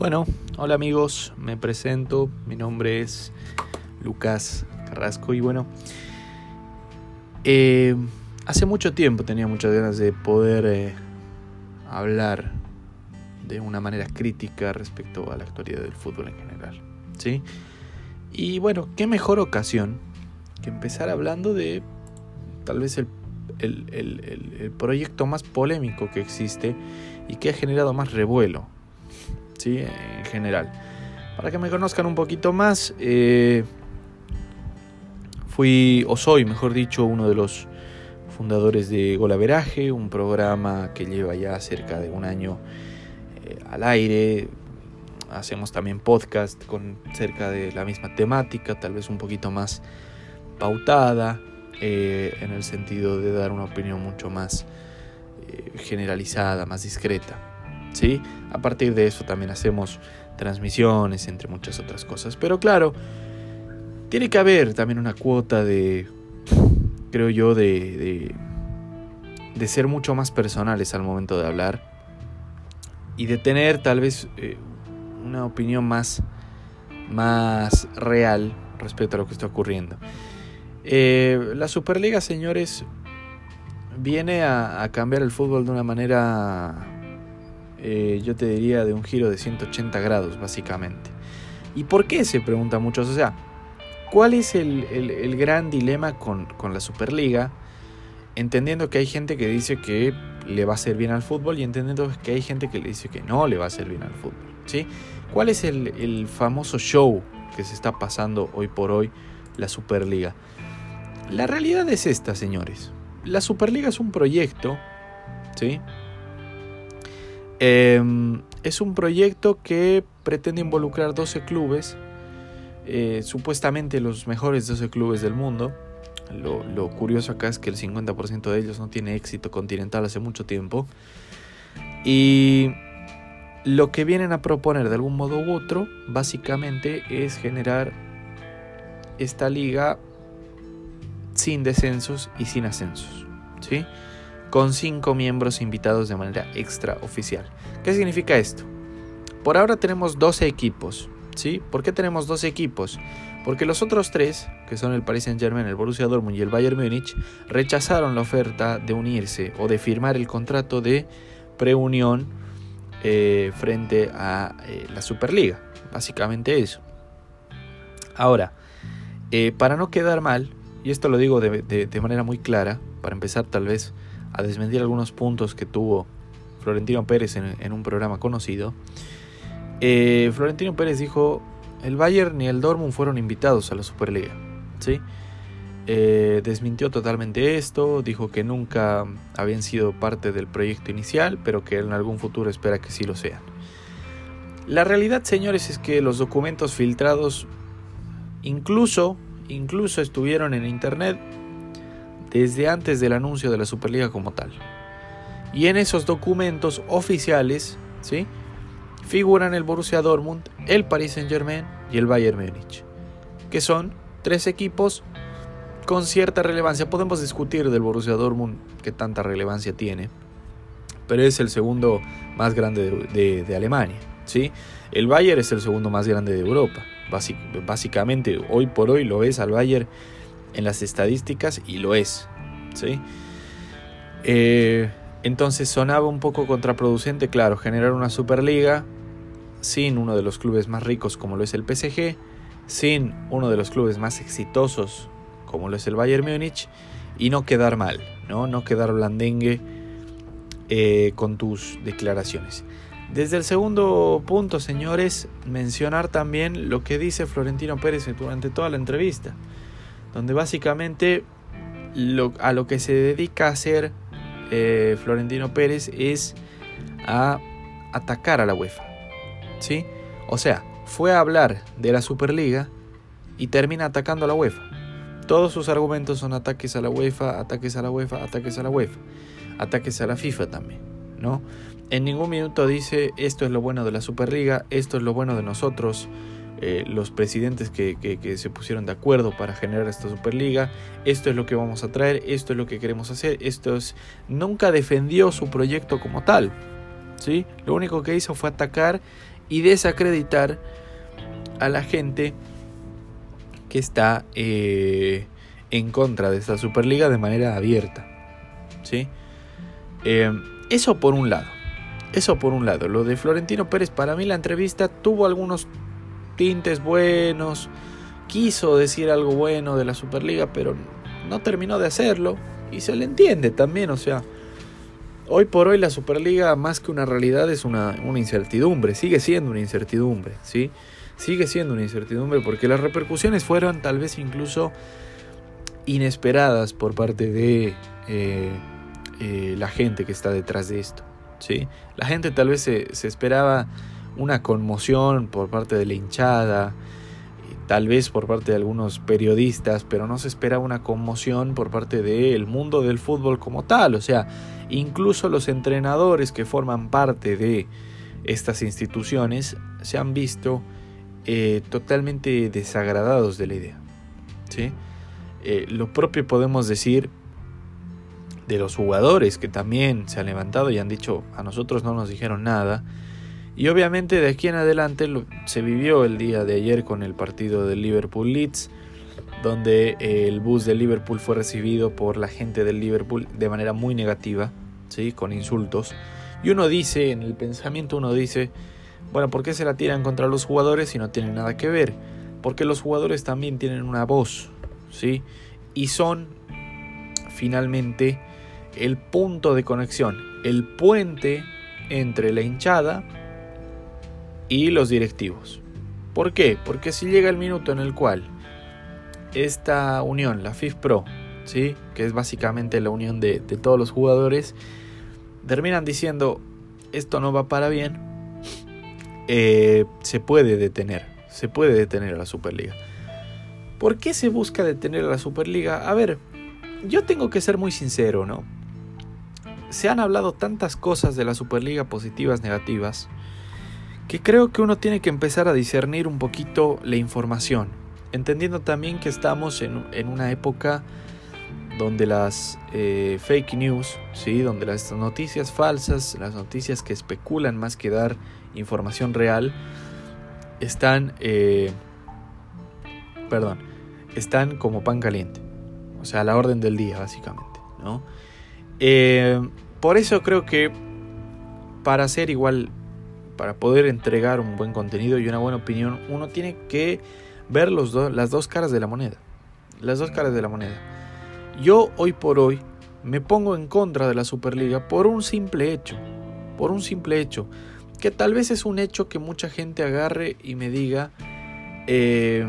Bueno, hola amigos, me presento, mi nombre es Lucas Carrasco y bueno, eh, hace mucho tiempo tenía muchas ganas de poder eh, hablar de una manera crítica respecto a la actualidad del fútbol en general, ¿sí? Y bueno, qué mejor ocasión que empezar hablando de tal vez el, el proyecto más polémico que existe y que ha generado más revuelo ¿sí? en general. Para que me conozcan un poquito más, eh, fui, o soy, mejor dicho, uno de los fundadores de Golaveraje, un programa que lleva ya cerca de un año eh, al aire. Hacemos también podcast con cerca de la misma temática, tal vez un poquito más pautada, eh, en el sentido de dar una opinión mucho más generalizada, más discreta. ¿Sí? A partir de eso también hacemos transmisiones, entre muchas otras cosas. Pero claro, tiene que haber también una cuota de, creo yo, de, de, ser mucho más personales al momento de hablar y de tener tal vez eh, una opinión más, más real respecto a lo que está ocurriendo. Eh, la Superliga, señores, viene a cambiar el fútbol de una manera eh, yo te diría de un giro de 180 grados, básicamente. ¿Y por qué? Se preguntan muchos. O sea, ¿cuál es el, gran dilema con, la Superliga? Entendiendo que hay gente que dice que le va a hacer bien al fútbol y entendiendo que hay gente que le dice que no le va a hacer bien al fútbol. ¿sí? ¿Cuál es el, el famoso show que se está pasando hoy por hoy la Superliga? La realidad es esta, señores. La Superliga es un proyecto, ¿sí? Em, es un proyecto que pretende involucrar 12 clubes, eh, supuestamente los mejores 12 clubes del mundo. Lo, curioso acá es que el 50% de ellos no tiene éxito continental hace mucho tiempo. Y lo que vienen a proponer de algún modo u otro, básicamente, es generar esta liga sin descensos y sin ascensos. ¿sí? Con cinco miembros invitados de manera extraoficial. ¿Qué significa esto? Por ahora tenemos 12 equipos. ¿sí? ¿Por qué tenemos 12 equipos? Porque los otros tres, que son el Paris Saint Germain, el Borussia Dortmund y el Bayern Múnich, rechazaron la oferta de unirse o de firmar el contrato de preunión eh, frente a eh, la Superliga. Básicamente eso. Ahora, eh, para no quedar mal, y esto lo digo de manera muy clara, para empezar tal vez a desmentir algunos puntos que tuvo Florentino Pérez en, un programa conocido, eh, Florentino Pérez dijo, el Bayern ni el Dortmund fueron invitados a la Superliga. ¿sí? Eh, desmintió totalmente esto, dijo que nunca habían sido parte del proyecto inicial, pero que en algún futuro espera que sí lo sean. La realidad, señores, es que los documentos filtrados incluso, incluso estuvieron en internet desde antes del anuncio de la Superliga como tal. Y en esos documentos oficiales, ¿sí? figuran el Borussia Dortmund, el Paris Saint-Germain y el Bayern Múnich, que son tres equipos con cierta relevancia. Podemos discutir del Borussia Dortmund que tanta relevancia tiene, pero es el segundo más grande de, Alemania, ¿sí? El Bayern es el segundo más grande de Europa. básicamente, hoy por hoy lo es al Bayern en las estadísticas y lo es. ¿sí? Eh, entonces sonaba un poco contraproducente, claro, generar una Superliga sin uno de los clubes más ricos como lo es el PSG, sin uno de los clubes más exitosos como lo es el Bayern Múnich y no quedar mal, no, no quedar blandengue eh, con tus declaraciones. Desde el segundo punto, señores, mencionar también lo que dice Florentino Pérez durante toda la entrevista donde básicamente a lo que se dedica a hacer eh, Florentino Pérez es a atacar a la UEFA. ¿Sí? O sea, fue a hablar de la Superliga y termina atacando a la UEFA. Todos sus argumentos son ataques a la UEFA, ataques a la UEFA, ataques a la UEFA, ataques a la FIFA también, ¿no? En ningún minuto dice esto es lo bueno de la Superliga, esto es lo bueno de nosotros, eh, los presidentes que, se pusieron de acuerdo para generar esta Superliga, esto es lo que vamos a traer, esto es lo que queremos hacer, esto es... Nunca defendió su proyecto como tal, ¿sí? Lo único que hizo fue atacar y desacreditar a la gente que está eh, en contra de esta Superliga de manera abierta. ¿sí? Eh, eso por un lado. Eso por un lado. Lo de Florentino Pérez, para mí la entrevista tuvo algunos tintes buenos. Quiso decir algo bueno de la Superliga, pero no terminó de hacerlo. Y se le entiende también, o sea, hoy por hoy la Superliga más que una realidad es una, una incertidumbre, sigue siendo una incertidumbre, ¿sí? Sigue siendo una incertidumbre porque las repercusiones fueron tal vez incluso inesperadas por parte de eh, eh, la gente que está detrás de esto, ¿sí? La gente tal vez se, se esperaba una conmoción por parte de la hinchada, tal vez por parte de algunos periodistas, pero no se espera una conmoción por parte del mundo del fútbol como tal. O sea, incluso los entrenadores que forman parte de estas instituciones se han visto eh, totalmente desagradados de la idea. ¿sí? Eh, lo propio podemos decir de los jugadores que también se han levantado y han dicho a nosotros no nos dijeron nada y obviamente de aquí en adelante se vivió el día de ayer con el partido del Liverpool Leeds, donde eh, el bus del Liverpool fue recibido por la gente del Liverpool de manera muy negativa, ¿sí? con insultos. Y uno dice, en el pensamiento uno dice, bueno, ¿por qué se la tiran contra los jugadores si no tienen nada que ver? Porque los jugadores también tienen una voz, ¿sí? Y son finalmente el punto de conexión, el puente entre la hinchada y los directivos. ¿Por qué? Porque si llega el minuto en el cual esta unión, la FIFPro, ¿sí? que es básicamente la unión de, todos los jugadores, terminan diciendo esto no va para bien, eh, se puede detener, se puede detener a la Superliga. ¿Por qué se busca detener a la Superliga? A ver, yo tengo que ser muy sincero, ¿no? Se han hablado tantas cosas de la Superliga positivas, negativas, que creo que uno tiene que empezar a discernir un poquito la información, entendiendo también que estamos en, una época donde las eh, fake news, ¿sí? donde las noticias falsas, las noticias que especulan más que dar información real, están, eh, perdón, están como pan caliente, o sea, la orden del día, básicamente. ¿no? Eh, por eso creo que para ser igual para poder entregar un buen contenido y una buena opinión, uno tiene que ver los las dos caras de la moneda. Las dos caras de la moneda. Yo hoy por hoy me pongo en contra de la Superliga por un simple hecho. Por un simple hecho. Que tal vez es un hecho que mucha gente agarre y me diga, eh,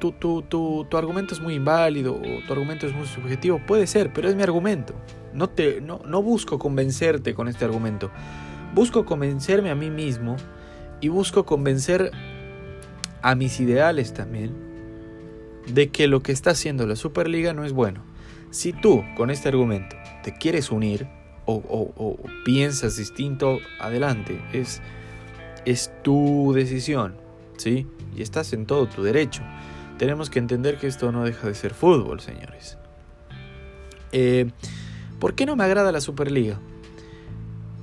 tu, tu, tu, tu, argumento es muy inválido o tu argumento es muy subjetivo. Puede ser, pero es mi argumento. No, te, no, no busco convencerte con este argumento. Busco convencerme a mí mismo y busco convencer a mis ideales también de que lo que está haciendo la Superliga no es bueno. Si tú con este argumento te quieres unir o, piensas distinto, adelante. Es, es tu decisión, ¿sí? Y estás en todo tu derecho. Tenemos que entender que esto no deja de ser fútbol, señores. Eh, ¿Por qué no me agrada la Superliga?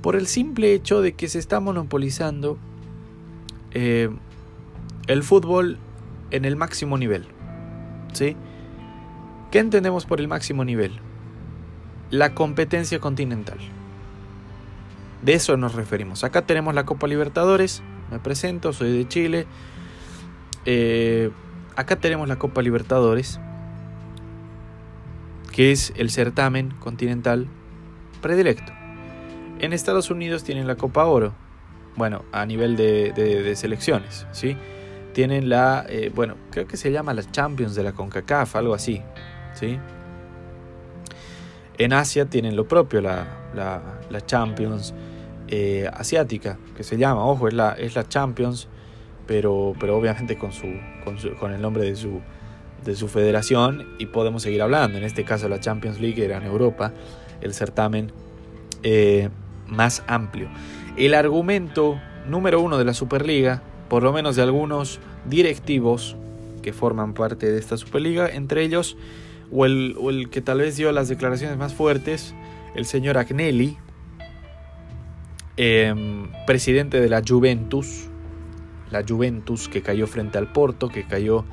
Por el simple hecho de que se está monopolizando eh, el fútbol en el máximo nivel. ¿Sí? ¿Qué entendemos por el máximo nivel? La competencia continental. De eso nos referimos. Acá tenemos la Copa Libertadores. Me presento, soy de Chile. Eh, acá tenemos la Copa Libertadores, que es el certamen continental predilecto. En Estados Unidos tienen la Copa Oro, bueno, a nivel de, selecciones, ¿sí? Tienen la, eh, bueno, creo que se llama la Champions de la CONCACAF, algo así, ¿sí? En Asia tienen lo propio, la, la, Champions eh, asiática, que se llama, ojo, es la, es la Champions, pero, pero obviamente con, su, con, con el nombre de su, de su federación y podemos seguir hablando. En este caso la Champions League era en Europa, el certamen eh, más amplio. El argumento número uno de la Superliga, por lo menos de algunos directivos que forman parte de esta Superliga, entre ellos, o el, que tal vez dio las declaraciones más fuertes, el señor Agnelli, em, presidente de la Juventus, la Juventus que cayó frente al Porto, que cayó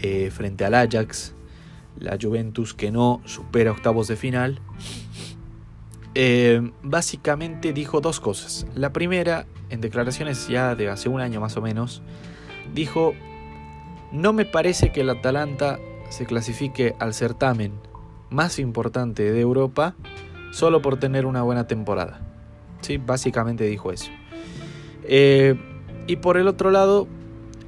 eh, frente al Ajax, la Juventus que no supera octavos de final, eh, básicamente dijo dos cosas. La primera, en declaraciones ya de hace un año más o menos, dijo, no me parece que el Atalanta se clasifique al certamen más importante de Europa solo por tener una buena temporada. Sí, básicamente dijo eso. Eh, y por el otro lado,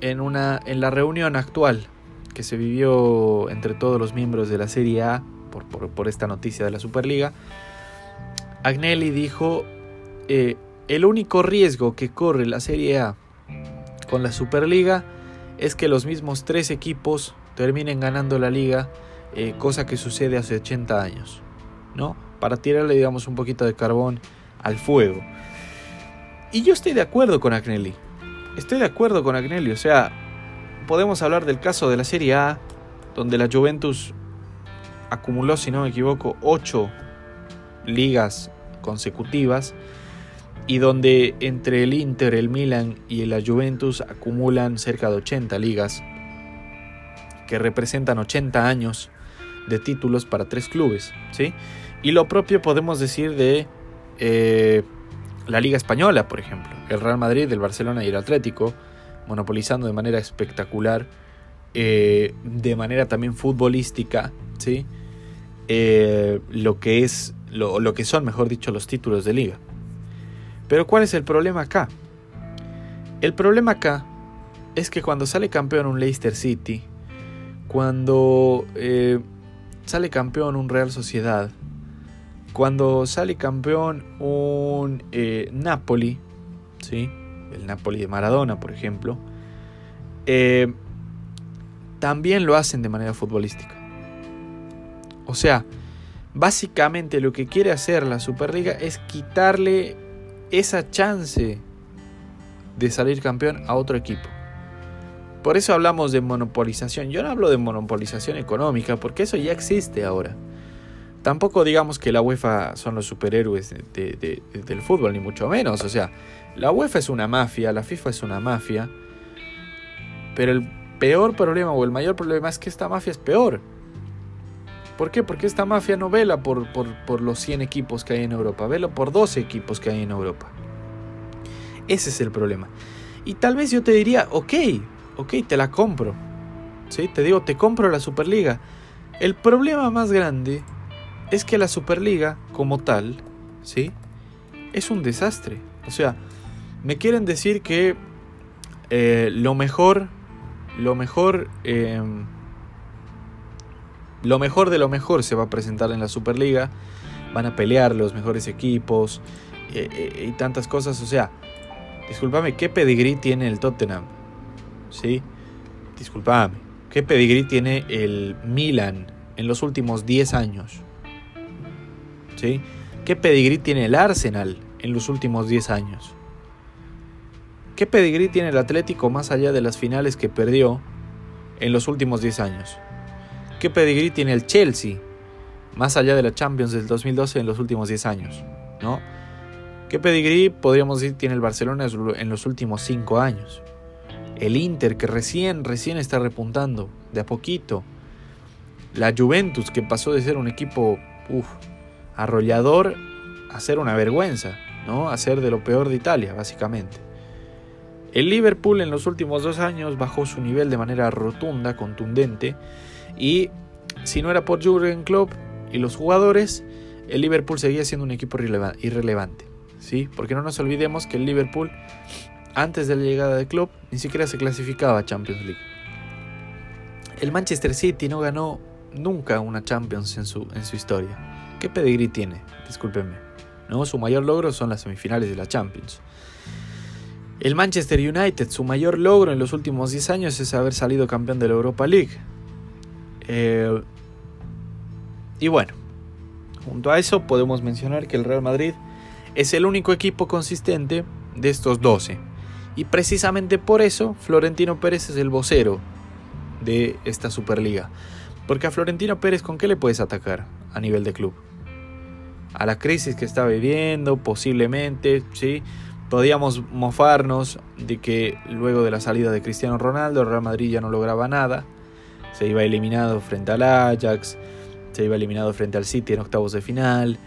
en, una, en la reunión actual que se vivió entre todos los miembros de la Serie A por, por, esta noticia de la Superliga, Agnelli dijo, eh, el único riesgo que corre la Serie A con la Superliga es que los mismos tres equipos terminen ganando la liga, eh, cosa que sucede hace 80 años, ¿no? Para tirarle, digamos, un poquito de carbón al fuego. Y yo estoy de acuerdo con Agnelli. Estoy de acuerdo con Agnelli. O sea, podemos hablar del caso de la Serie A, donde la Juventus acumuló, si no me equivoco, 8 ligas consecutivas y donde entre el Inter, el Milan y la Juventus acumulan cerca de 80 ligas que representan 80 años de títulos para tres clubes, ¿sí? Y lo propio podemos decir de eh, la Liga Española, por ejemplo, el Real Madrid, el Barcelona y el Atlético, monopolizando de manera espectacular, eh, de manera también futbolística, ¿sí? Eh, lo que es, lo, lo que son, mejor dicho, los títulos de liga. Pero ¿cuál es el problema acá? El problema acá es que cuando sale campeón un Leicester City, cuando eh, sale campeón un Real Sociedad, cuando sale campeón un eh, Napoli, ¿sí? el Napoli de Maradona, por ejemplo, eh, también lo hacen de manera futbolística. O sea, básicamente lo que quiere hacer la Superliga es quitarle esa chance de salir campeón a otro equipo. Por eso hablamos de monopolización. Yo no hablo de monopolización económica, porque eso ya existe ahora. Tampoco digamos que la UEFA son los superhéroes del fútbol, ni mucho menos. O sea, la UEFA es una mafia, la FIFA es una mafia. Pero el peor problema o el mayor problema es que esta mafia es peor. ¿Por qué? Porque esta mafia no vela por, por, los 100 equipos que hay en Europa, vela por 12 equipos que hay en Europa. Ese es el problema. Y tal vez yo te diría, ok, ok, te la compro. ¿Sí? Te digo, te compro la Superliga. El problema más grande es que la Superliga, como tal, ¿sí? Es un desastre. O sea, me quieren decir que eh, lo mejor, lo mejor... Em, lo mejor de lo mejor se va a presentar en la Superliga. Van a pelear los mejores equipos eh, eh, y tantas cosas. O sea, discúlpame, ¿qué pedigrí tiene el Tottenham? ¿Sí? Discúlpame, ¿qué pedigrí tiene el Milan en los últimos 10 años? ¿Sí? ¿Qué pedigrí tiene el Arsenal en los últimos 10 años? ¿Qué pedigrí tiene el Atlético más allá de las finales que perdió en los últimos 10 años? ¿Qué pedigrí tiene el Chelsea? Más allá de la Champions del 2012 en los últimos 10 años, ¿no? ¿Qué pedigrí podríamos decir tiene el Barcelona en los últimos 5 años? El Inter que recién, recién está repuntando, de a poquito. La Juventus que pasó de ser un equipo arrollador a ser una vergüenza, ¿no? A ser de lo peor de Italia, básicamente. El Liverpool en los últimos dos años bajó su nivel de manera rotunda, contundente, y si no era por Jurgen Klopp y los jugadores, el Liverpool seguía siendo un equipo irrelevante. ¿sí? Porque no nos olvidemos que el Liverpool, antes de la llegada de Klopp, ni siquiera se clasificaba a Champions League. El Manchester City no ganó nunca una Champions en su, en su historia. ¿Qué pedigrí tiene? Discúlpenme. ¿no? Su mayor logro son las semifinales de la Champions. El Manchester United, su mayor logro en los últimos 10 años es haber salido campeón de la Europa League. Eh, y bueno, junto a eso podemos mencionar que el Real Madrid es el único equipo consistente de estos 12. Y precisamente por eso Florentino Pérez es el vocero de esta Superliga. Porque a Florentino Pérez con qué le puedes atacar a nivel de club? a la crisis que está viviendo, posiblemente, ¿sí? Podíamos mofarnos de que luego de la salida de Cristiano Ronaldo, el Real Madrid ya no lograba nada, se iba eliminado frente al Ajax, se iba eliminado frente al City en octavos de final,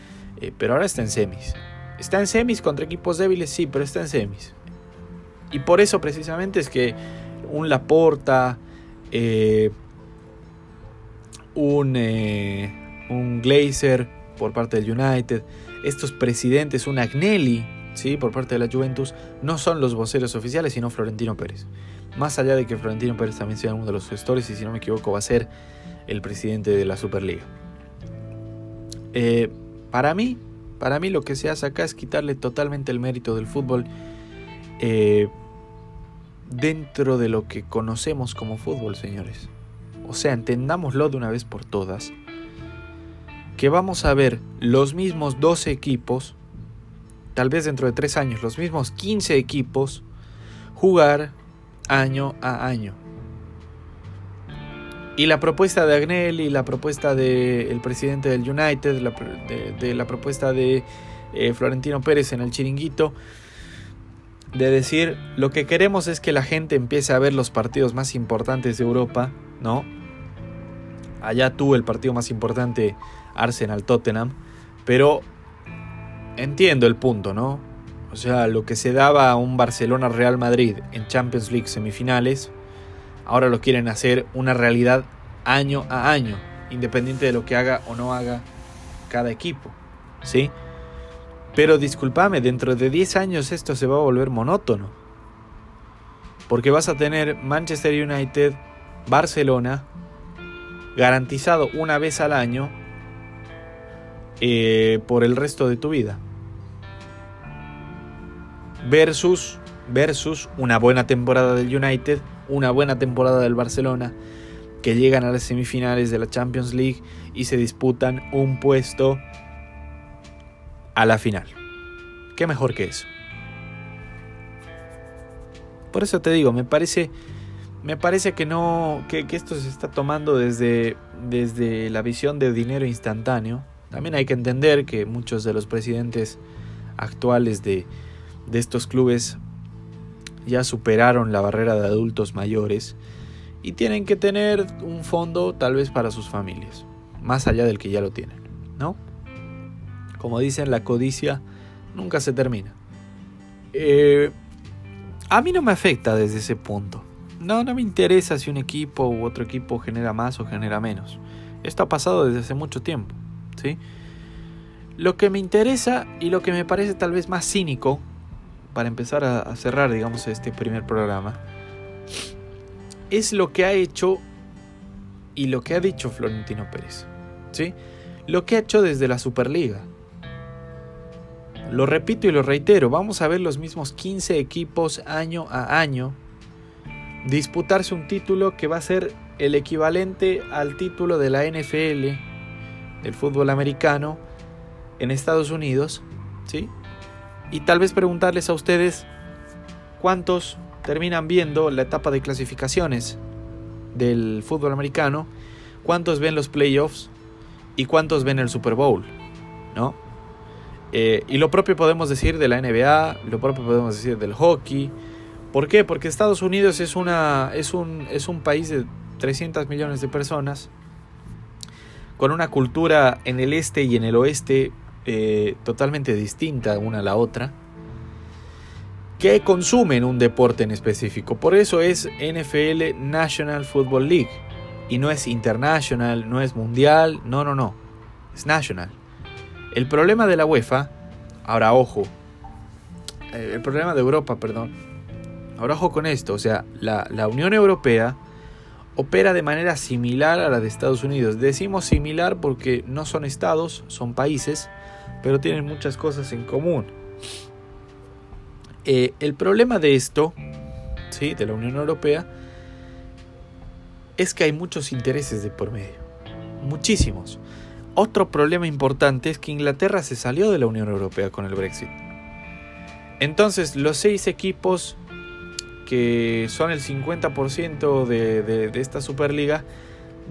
eh, pero ahora está en semis. Está en semis contra equipos débiles, sí, pero está en semis. Y por eso precisamente es que un Laporta, eh, un, eh, un Glazer por parte del United, estos presidentes, un Agnelli ¿sí? por parte de la Juventus, no son los voceros oficiales, sino Florentino Pérez. Más allá de que Florentino Pérez también sea uno de los gestores y si no me equivoco va a ser el presidente de la Superliga. Eh, para mí, para mí lo que se hace acá es quitarle totalmente el mérito del fútbol eh, dentro de lo que conocemos como fútbol, señores. O sea, entendámoslo de una vez por todas, que vamos a ver los mismos 12 equipos, tal vez dentro de 3 años, los mismos 15 equipos, jugar año a año. Y la propuesta de Agnelli, la propuesta del presidente del United, de, la propuesta de eh, Florentino Pérez en el chiringuito, de decir lo que queremos es que la gente empiece a ver los partidos más importantes de Europa, ¿no? Allá tuvo el partido más importante Arsenal-Tottenham, pero entiendo el punto, ¿no? O sea, lo que se daba a un Barcelona-Real Madrid en Champions League semifinales, ahora lo quieren hacer una realidad año a año, independiente de lo que haga o no haga cada equipo, ¿sí? Pero discúlpame, dentro de 10 años esto se va a volver monótono. Porque vas a tener Manchester United, Barcelona, garantizado una vez al año eh, por el resto de tu vida. Versus, versus una buena temporada del United, una buena temporada del Barcelona, que llegan a las semifinales de la Champions League y se disputan un puesto a la final. ¿Qué mejor que eso? Por eso te digo, me parece, me parece que no, que, esto se está tomando desde, desde la visión de dinero instantáneo. También hay que entender que muchos de los presidentes actuales de, de estos clubes ya superaron la barrera de adultos mayores y tienen que tener un fondo tal vez para sus familias, más allá del que ya lo tienen, ¿no? Como dicen, la codicia nunca se termina. Eh, a mí no me afecta desde ese punto. No, no me interesa si un equipo u otro equipo genera más o genera menos. Esto ha pasado desde hace mucho tiempo. ¿sí? Lo que me interesa y lo que me parece tal vez más cínico, para empezar a, cerrar, digamos, este primer programa, es lo que ha hecho y lo que ha dicho Florentino Pérez. ¿sí? Lo que ha hecho desde la Superliga. Lo repito y lo reitero, vamos a ver los mismos 15 equipos año a año disputarse un título que va a ser el equivalente al título de la NFL del fútbol americano en Estados Unidos, ¿sí? Y tal vez preguntarles a ustedes cuántos terminan viendo la etapa de clasificaciones del fútbol americano, cuántos ven los playoffs y cuántos ven el Super Bowl, ¿no? Eh, y lo propio podemos decir de la NBA, lo propio podemos decir del hockey. ¿Por qué? Porque Estados Unidos es, una, es, un, es un país de 300 millones de personas, con una cultura en el este y en el oeste eh, totalmente distinta una a la otra, que consumen un deporte en específico. Por eso es NFL National Football League. Y no es international, no es mundial, no, no, no. Es national. El problema de la UEFA, ahora ojo, eh, el problema de Europa, perdón, ahora ojo con esto, o sea, la, la Unión Europea opera de manera similar a la de Estados Unidos. Decimos similar porque no son estados, son países, pero tienen muchas cosas en común. Eh, el problema de esto, ¿sí? de la Unión Europea, es que hay muchos intereses de por medio. Muchísimos. Otro problema importante es que Inglaterra se salió de la Unión Europea con el Brexit. Entonces, los seis equipos que son el 50% de, de, esta Superliga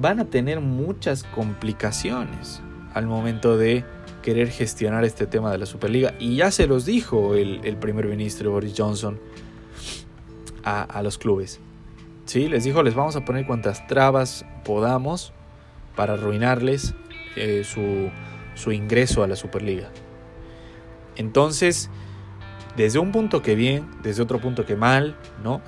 van a tener muchas complicaciones al momento de querer gestionar este tema de la Superliga. Y ya se los dijo el, primer ministro Boris Johnson a, los clubes. ¿Sí? Les dijo, les vamos a poner cuantas trabas podamos para arruinarles eh, su, ingreso a la Superliga. Entonces, desde un punto que bien, desde otro punto que mal, ¿no?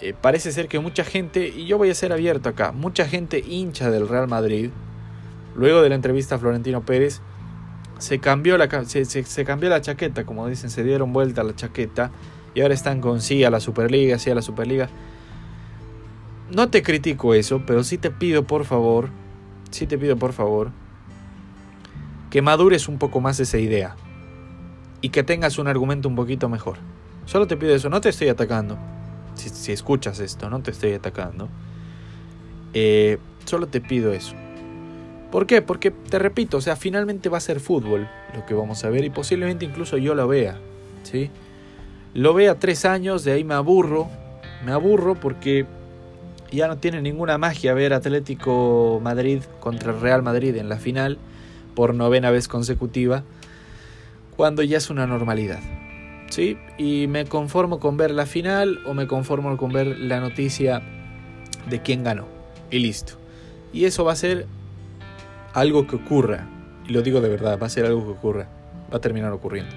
Eh, parece ser que mucha gente, y yo voy a ser abierto acá, mucha gente hincha del Real Madrid, luego de la entrevista a Florentino Pérez, se cambió la, se, cambió la chaqueta, como dicen, se dieron vuelta a la chaqueta, y ahora están con sí a la Superliga, sí a la Superliga. No te critico eso, pero sí te pido por favor, sí te pido por favor, que madures un poco más esa idea y que tengas un argumento un poquito mejor. Solo te pido eso, no te estoy atacando si, escuchas esto, no te estoy atacando. Eh, solo te pido eso. ¿Por qué? Porque te repito, o sea, finalmente va a ser fútbol lo que vamos a ver y posiblemente incluso yo lo vea, ¿sí? Lo vea tres años, de ahí me aburro, me aburro porque ya no tiene ninguna magia ver Atlético Madrid contra Real Madrid en la final por novena vez consecutiva, cuando ya es una normalidad. ¿sí? Y me conformo con ver la final o me conformo con ver la noticia de quién ganó. Y listo. Y eso va a ser algo que ocurra. Y lo digo de verdad, va a ser algo que ocurra. Va a terminar ocurriendo.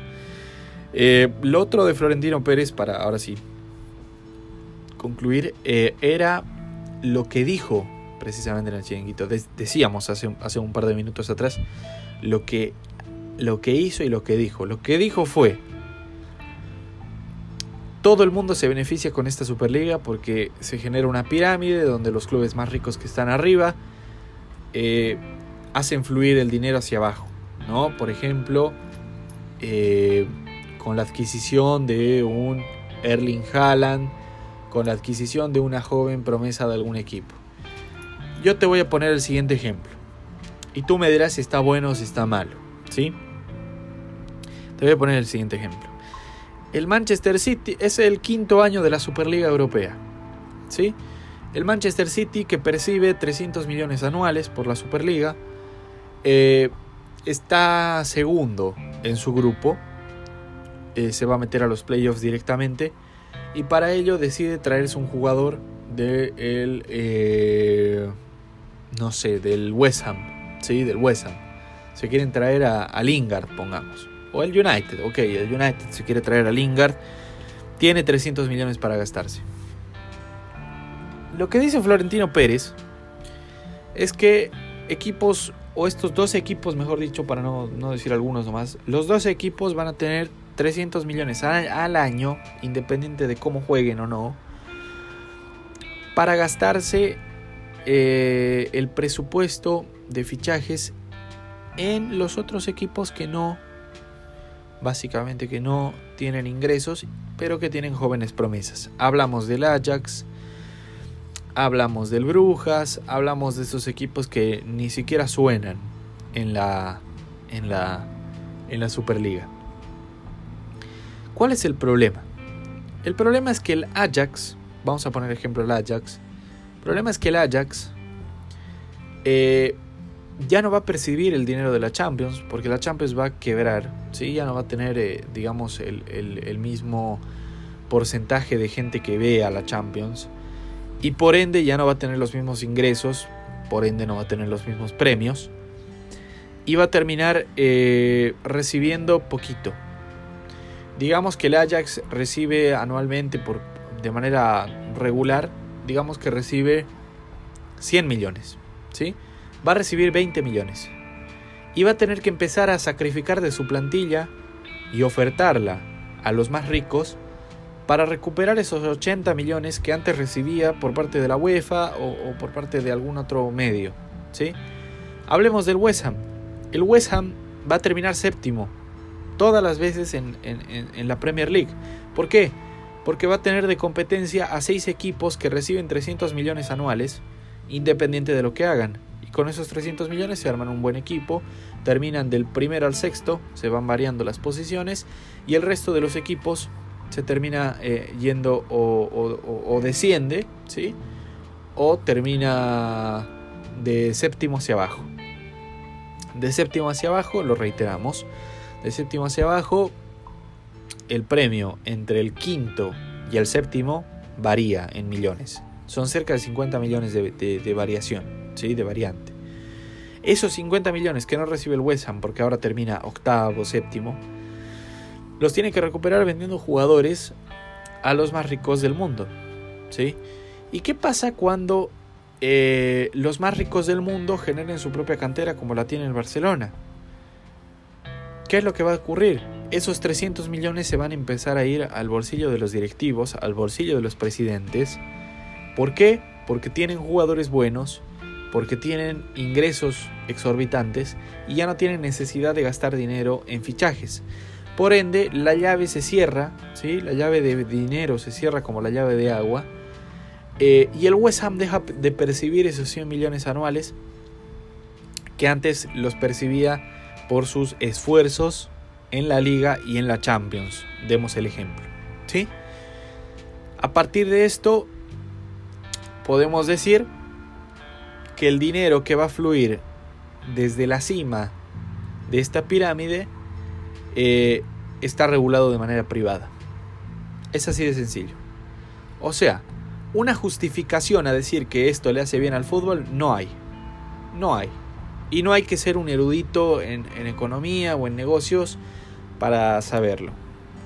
Eh, lo otro de Florentino Pérez, para ahora sí concluir, eh, era lo que dijo precisamente en el chiringuito. decíamos hace, hace un par de minutos atrás lo que, lo que hizo y lo que dijo. Lo que dijo fue todo el mundo se beneficia con esta Superliga porque se genera una pirámide donde los clubes más ricos que están arriba eh, hacen fluir el dinero hacia abajo. ¿no? Por ejemplo, eh, con la adquisición de un Erling Haaland, con la adquisición de una joven promesa de algún equipo. Yo te voy a poner el siguiente ejemplo. Y tú me dirás si está bueno o si está malo. ¿Sí? Te voy a poner el siguiente ejemplo el Manchester City es el quinto año de la Superliga Europea. ¿sí? El Manchester City, que percibe 300 millones anuales por la Superliga, eh, está segundo en su grupo. Eh, se va a meter a los playoffs directamente. Y para ello decide traerse un jugador de el, eh, no sé, del West Ham. ¿sí? Del West Ham. Se quieren traer a, a Lingard, pongamos. O el United, ok, el United se quiere traer a Lingard. Tiene 300 millones para gastarse. Lo que dice Florentino Pérez es que equipos, o estos dos equipos, mejor dicho, para no, decir algunos nomás, los dos equipos van a tener 300 millones al, año, independiente de cómo jueguen o no, para gastarse eh, el presupuesto de fichajes en los otros equipos que no básicamente que no tienen ingresos, pero que tienen jóvenes promesas. Hablamos del Ajax, hablamos del Brujas, hablamos de esos equipos que ni siquiera suenan en la en la en la Superliga. ¿Cuál es el problema? El problema es que el Ajax, vamos a poner ejemplo el Ajax, el problema es que el Ajax eh, ya no va a percibir el dinero de la Champions, porque la Champions va a quebrar, ¿sí? ya no va a tener, eh, digamos, el, mismo porcentaje de gente que ve a la Champions, y por ende ya no va a tener los mismos ingresos, por ende no va a tener los mismos premios, y va a terminar eh, recibiendo poquito. Digamos que el Ajax recibe anualmente por, de manera regular, digamos que recibe 100 millones, ¿sí? va a recibir 20 millones. Y va a tener que empezar a sacrificar de su plantilla y ofertarla a los más ricos para recuperar esos 80 millones que antes recibía por parte de la UEFA o, por parte de algún otro medio. ¿sí? Hablemos del West Ham. El West Ham va a terminar séptimo todas las veces en, en la Premier League. ¿Por qué? Porque va a tener de competencia a seis equipos que reciben 300 millones anuales, independiente de lo que hagan. Y con esos 300 millones se arman un buen equipo, terminan del primero al sexto, se van variando las posiciones y el resto de los equipos se termina eh, yendo o, desciende, ¿sí? O termina de séptimo hacia abajo. De séptimo hacia abajo, lo reiteramos, de séptimo hacia abajo, el premio entre el quinto y el séptimo varía en millones. Son cerca de 50 millones de, variación, ¿sí? de variante. Esos 50 millones que no recibe el West porque ahora termina octavo, séptimo, los tiene que recuperar vendiendo jugadores a los más ricos del mundo. ¿sí? ¿Y qué pasa cuando eh, los más ricos del mundo generen su propia cantera como la tiene el Barcelona? ¿Qué es lo que va a ocurrir? Esos 300 millones se van a empezar a ir al bolsillo de los directivos, al bolsillo de los presidentes. ¿Por qué? Porque tienen jugadores buenos, porque tienen ingresos exorbitantes y ya no tienen necesidad de gastar dinero en fichajes. Por ende, la llave se cierra, ¿sí? la llave de dinero se cierra como la llave de agua, eh, y el West Ham deja de percibir esos 100 millones anuales que antes los percibía por sus esfuerzos en la liga y en la Champions. Demos el ejemplo. ¿sí? A partir de esto, podemos decir que el dinero que va a fluir desde la cima de esta pirámide eh, está regulado de manera privada. Es así de sencillo. O sea, una justificación a decir que esto le hace bien al fútbol no hay. No hay. Y no hay que ser un erudito en, en economía o en negocios para saberlo.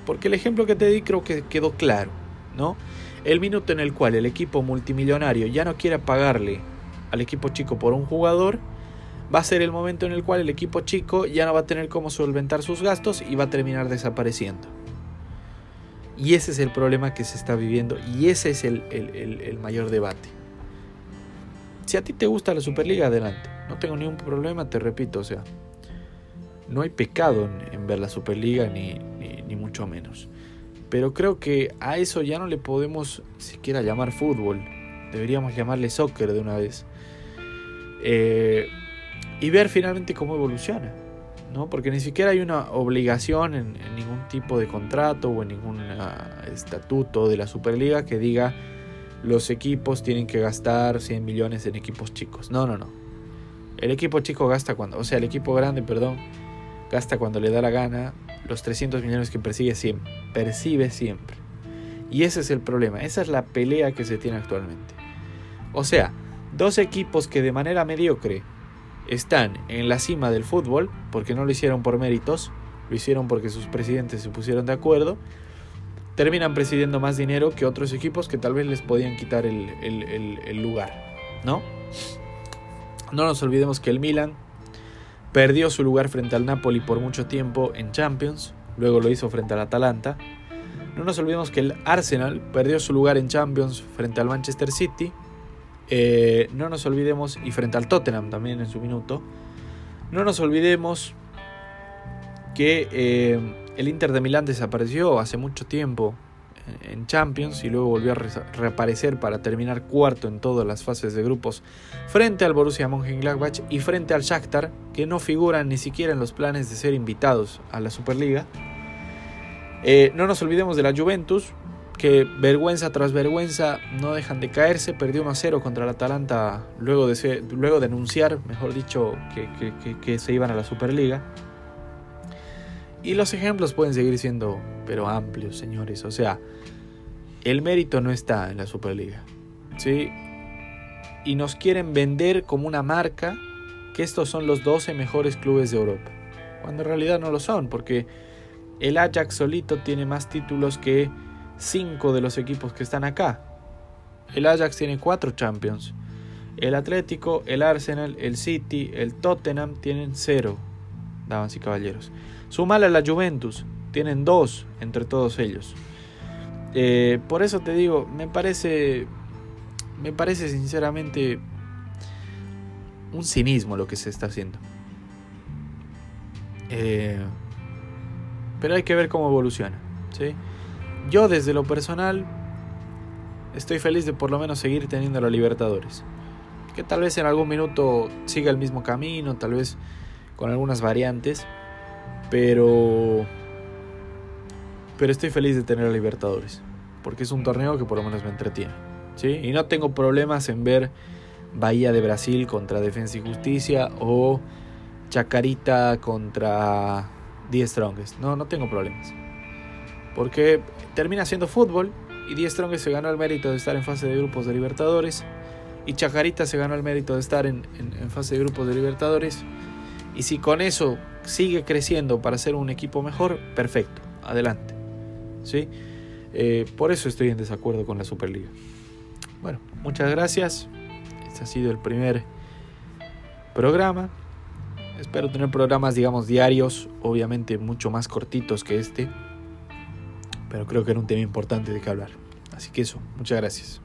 Porque el ejemplo que te di creo que quedó claro, ¿no? El minuto en el cual el equipo multimillonario ya no quiera pagarle al equipo chico por un jugador, va a ser el momento en el cual el equipo chico ya no va a tener cómo solventar sus gastos y va a terminar desapareciendo. Y ese es el problema que se está viviendo y ese es el, mayor debate. Si a ti te gusta la Superliga, adelante. No tengo ningún problema, te repito, o sea, no hay pecado en, ver la Superliga ni, ni, mucho menos. Pero creo que a eso ya no le podemos siquiera llamar fútbol. Deberíamos llamarle soccer de una vez. Eh, y ver finalmente cómo evoluciona. ¿no? Porque ni siquiera hay una obligación en, ningún tipo de contrato o en ningún ah, estatuto de la Superliga que diga los equipos tienen que gastar 100 millones en equipos chicos. No, no, no. El equipo chico gasta cuando, o sea, el equipo grande, perdón, gasta cuando le da la gana los 300 millones que persigue siempre, percibe siempre. Y ese es el problema, esa es la pelea que se tiene actualmente. O sea, dos equipos que de manera mediocre están en la cima del fútbol, porque no lo hicieron por méritos, lo hicieron porque sus presidentes se pusieron de acuerdo, terminan presidiendo más dinero que otros equipos que tal vez les podían quitar el, lugar, ¿no? No nos olvidemos que el Milan perdió su lugar frente al Napoli por mucho tiempo en Champions, luego lo hizo frente al Atalanta. No nos olvidemos que el Arsenal perdió su lugar en Champions frente al Manchester City eh, no nos olvidemos, y frente al Tottenham también en su minuto, no nos olvidemos que eh, el Inter de Milán desapareció hace mucho tiempo en Champions y luego volvió a reaparecer para terminar cuarto en todas las fases de grupos frente al Borussia Mönchengladbach y frente al Shakhtar que no figuran ni siquiera en los planes de ser invitados a la Superliga. Eh, no nos olvidemos de la Juventus que vergüenza tras vergüenza no dejan de caerse. Perdió 1-0 contra el Atalanta luego de, luego de anunciar, mejor dicho, que, se iban a la Superliga. Y los ejemplos pueden seguir siendo, pero amplios, señores. O sea, el mérito no está en la Superliga. ¿sí? Y nos quieren vender como una marca que estos son los 12 mejores clubes de Europa. Cuando en realidad no lo son, porque el Ajax solito tiene más títulos que cinco de los equipos que están acá. El Ajax tiene cuatro Champions. El Atlético, el Arsenal, el City, el Tottenham tienen cero, damas y caballeros. Sumale a la Juventus, tienen dos entre todos ellos. Eh, por eso te digo, me parece, me parece sinceramente un cinismo lo que se está haciendo. Eh, pero hay que ver cómo evoluciona, ¿sí? Yo desde lo personal estoy feliz de por lo menos seguir teniendo la Libertadores. Que tal vez en algún minuto siga el mismo camino, tal vez con algunas variantes, pero pero estoy feliz de tener la Libertadores, porque es un torneo que por lo menos me entretiene, ¿sí? Y no tengo problemas en ver Bahía de Brasil contra Defensa y Justicia o Chacarita contra 10 Strongest. No, no tengo problemas. Porque termina siendo fútbol y 10 Strongest se ganó el mérito de estar en fase de grupos de Libertadores. Y Chacarita se ganó el mérito de estar en, en fase de grupos de Libertadores. Y si con eso sigue creciendo para ser un equipo mejor, perfecto, adelante. ¿Sí? Eh, por eso estoy en desacuerdo con la Superliga. Bueno, muchas gracias. Este ha sido el primer programa. Espero tener programas, digamos, diarios, obviamente mucho más cortitos que este. Pero creo que era un tema importante de que hablar. Así que eso, muchas gracias.